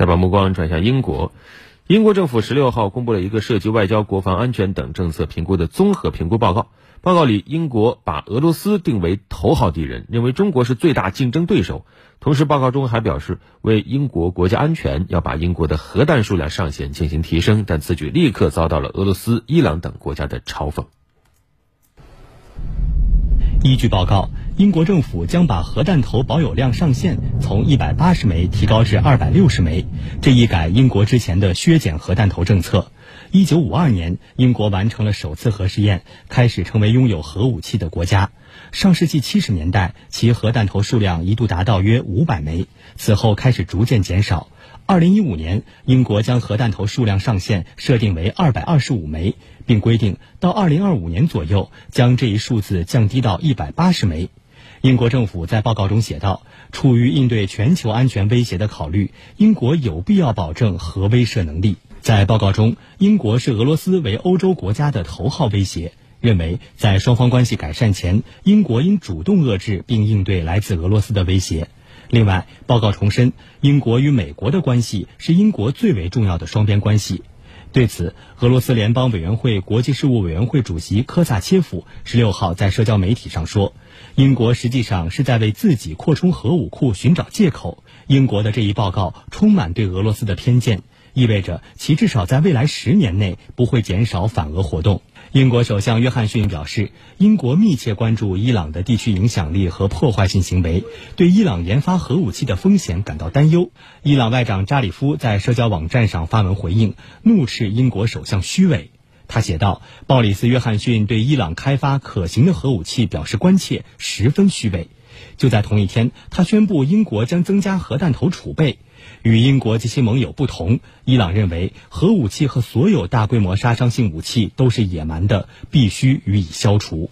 再把目光转向英国，英国政府十六号公布了一个涉及外交、国防安全等政策评估的综合评估报告。报告里，英国把俄罗斯定为头号敌人，认为中国是最大竞争对手。同时，报告中还表示，为英国国家安全，要把英国的核弹数量上限进行提升。但此举立刻遭到了俄罗斯、伊朗等国家的嘲讽。依据报告，英国政府将把核弹头保有量上限从一百八十枚提高至二百六十枚，这一改英国之前的削减核弹头政策。一九五二年，英国完成了首次核试验，开始成为拥有核武器的国家。上世纪七十年代，其核弹头数量一度达到约五百枚，此后开始逐渐减少。二零一五年，英国将核弹头数量上限设定为二百二十五枚，并规定到二零二五年左右将这一数字降低到一百八十枚。英国政府在报告中写道：“出于应对全球安全威胁的考虑，英国有必要保证核威慑能力。”在报告中，英国视俄罗斯为欧洲国家的头号威胁，认为在双方关系改善前，英国应主动遏制并应对来自俄罗斯的威胁。另外，报告重申，英国与美国的关系是英国最为重要的双边关系。对此，俄罗斯联邦委员会国际事务委员会主席科萨切夫十六号在社交媒体上说：“英国实际上是在为自己扩充核武库寻找借口。英国的这一报告充满对俄罗斯的偏见。”意味着其至少在未来十年内不会减少反俄活动。英国首相约翰逊表示，英国密切关注伊朗的地区影响力和破坏性行为，对伊朗研发核武器的风险感到担忧。伊朗外长扎里夫在社交网站上发文回应，怒斥英国首相虚伪。他写道：“鲍里斯·约翰逊对伊朗开发可行的核武器表示关切，十分虚伪。”就在同一天，他宣布英国将增加核弹头储备。与英国及其盟友不同，伊朗认为核武器和所有大规模杀伤性武器都是野蛮的，必须予以消除。